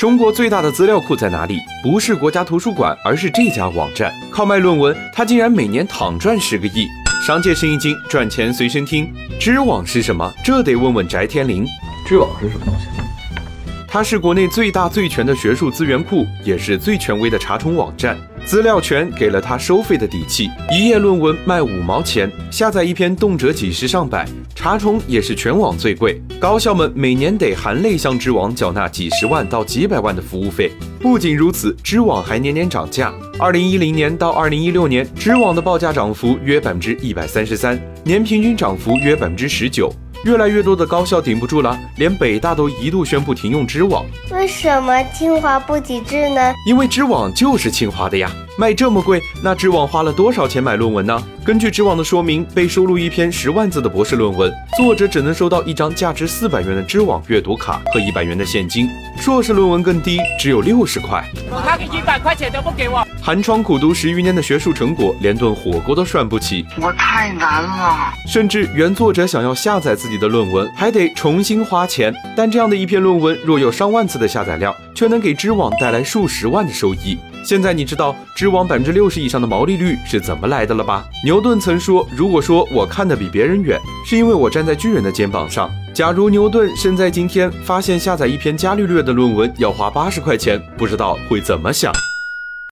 中国最大的资料库在哪里？不是国家图书馆，而是这家网站。靠卖论文，他竟然每年躺赚十个亿。商界生意经，赚钱随身听。知网是什么？这得问问翟天临。知网是什么东西？它是国内最大最全的学术资源库，也是最权威的查重网站。资料权给了他收费的底气，一页论文卖五毛钱，下载一篇动辄几十上百。查重也是全网最贵，高校们每年得含泪向知网缴纳几十万到几百万的服务费。不仅如此，知网还年年涨价。二零一零年到二零一六年，知网的报价涨幅约百分之一百三十三，年平均涨幅约百分之十九。越来越多的高校顶不住了，连北大都一度宣布停用知网。为什么清华不抵制呢？因为知网就是清华的呀。卖这么贵，那知网花了多少钱买论文呢？根据知网的说明，被收录一篇十万字的博士论文，作者只能收到一张价值四百元的知网阅读卡和一百元的现金。硕士论文更低，只有六十块。他一百块钱都不给我。寒窗苦读十余年的学术成果，连顿火锅都涮不起。我太难了。甚至原作者想要下载自己的论文，还得重新花钱。但这样的一篇论文，若有上万次的下载量，却能给知网带来数十万的收益。现在你知道知网百分之六十以上的毛利率是怎么来的了吧？牛顿曾说：“如果说我看得比别人远，是因为我站在巨人的肩膀上。”假如牛顿身在今天，发现下载一篇伽利略的论文要花八十块钱，不知道会怎么想。